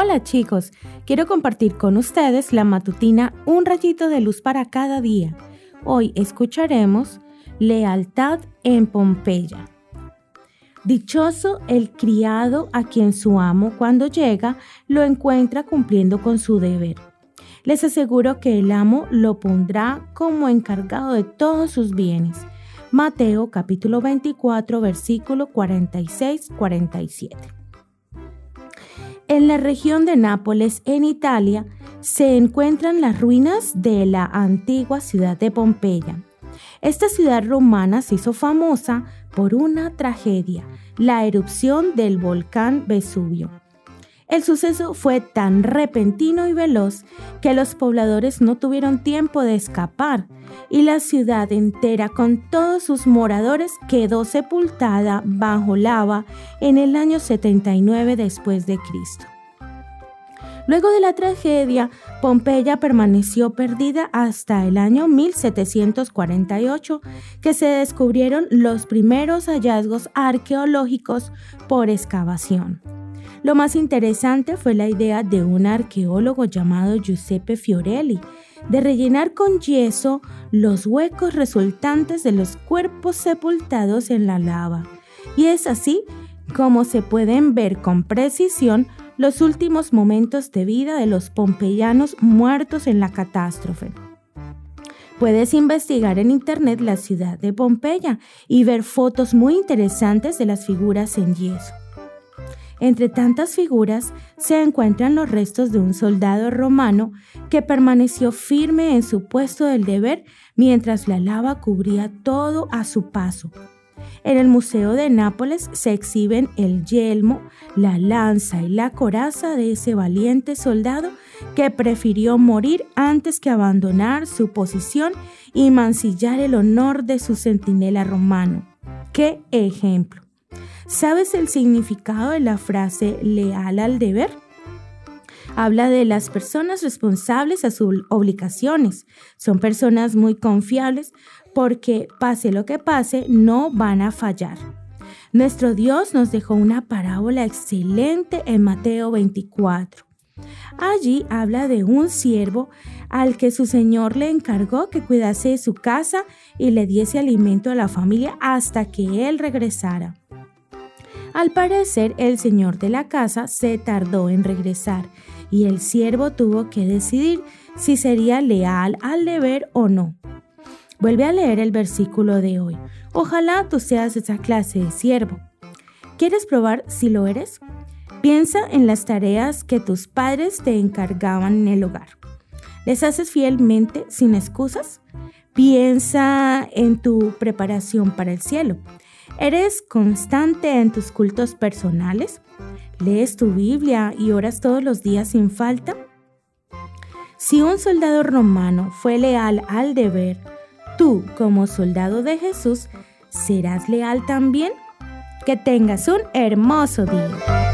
Hola chicos, quiero compartir con ustedes la matutina Un rayito de luz para cada día. Hoy escucharemos Lealtad en Pompeya. Dichoso el criado a quien su amo cuando llega lo encuentra cumpliendo con su deber. Les aseguro que el amo lo pondrá como encargado de todos sus bienes. Mateo capítulo 24 versículo 46-47. En la región de Nápoles, en Italia, se encuentran las ruinas de la antigua ciudad de Pompeya. Esta ciudad romana se hizo famosa por una tragedia, la erupción del volcán Vesubio. El suceso fue tan repentino y veloz que los pobladores no tuvieron tiempo de escapar y la ciudad entera con todos sus moradores quedó sepultada bajo lava en el año 79 después de Cristo. Luego de la tragedia, Pompeya permaneció perdida hasta el año 1748, que se descubrieron los primeros hallazgos arqueológicos por excavación. Lo más interesante fue la idea de un arqueólogo llamado Giuseppe Fiorelli de rellenar con yeso los huecos resultantes de los cuerpos sepultados en la lava. Y es así como se pueden ver con precisión los últimos momentos de vida de los pompeyanos muertos en la catástrofe. Puedes investigar en internet la ciudad de Pompeya y ver fotos muy interesantes de las figuras en yeso. Entre tantas figuras se encuentran los restos de un soldado romano que permaneció firme en su puesto del deber mientras la lava cubría todo a su paso. En el Museo de Nápoles se exhiben el yelmo, la lanza y la coraza de ese valiente soldado que prefirió morir antes que abandonar su posición y mancillar el honor de su centinela romano. ¡Qué ejemplo! ¿Sabes el significado de la frase leal al deber? Habla de las personas responsables a sus obligaciones. Son personas muy confiables porque pase lo que pase, no van a fallar. Nuestro Dios nos dejó una parábola excelente en Mateo 24. Allí habla de un siervo al que su señor le encargó que cuidase de su casa y le diese alimento a la familia hasta que él regresara. Al parecer, el señor de la casa se tardó en regresar y el siervo tuvo que decidir si sería leal al deber o no. Vuelve a leer el versículo de hoy. Ojalá tú seas esa clase de siervo. ¿Quieres probar si lo eres? Piensa en las tareas que tus padres te encargaban en el hogar. ¿Les haces fielmente sin excusas? Piensa en tu preparación para el cielo. ¿Eres constante en tus cultos personales? ¿Lees tu Biblia y oras todos los días sin falta? Si un soldado romano fue leal al deber, tú como soldado de Jesús, ¿serás leal también? Que tengas un hermoso día.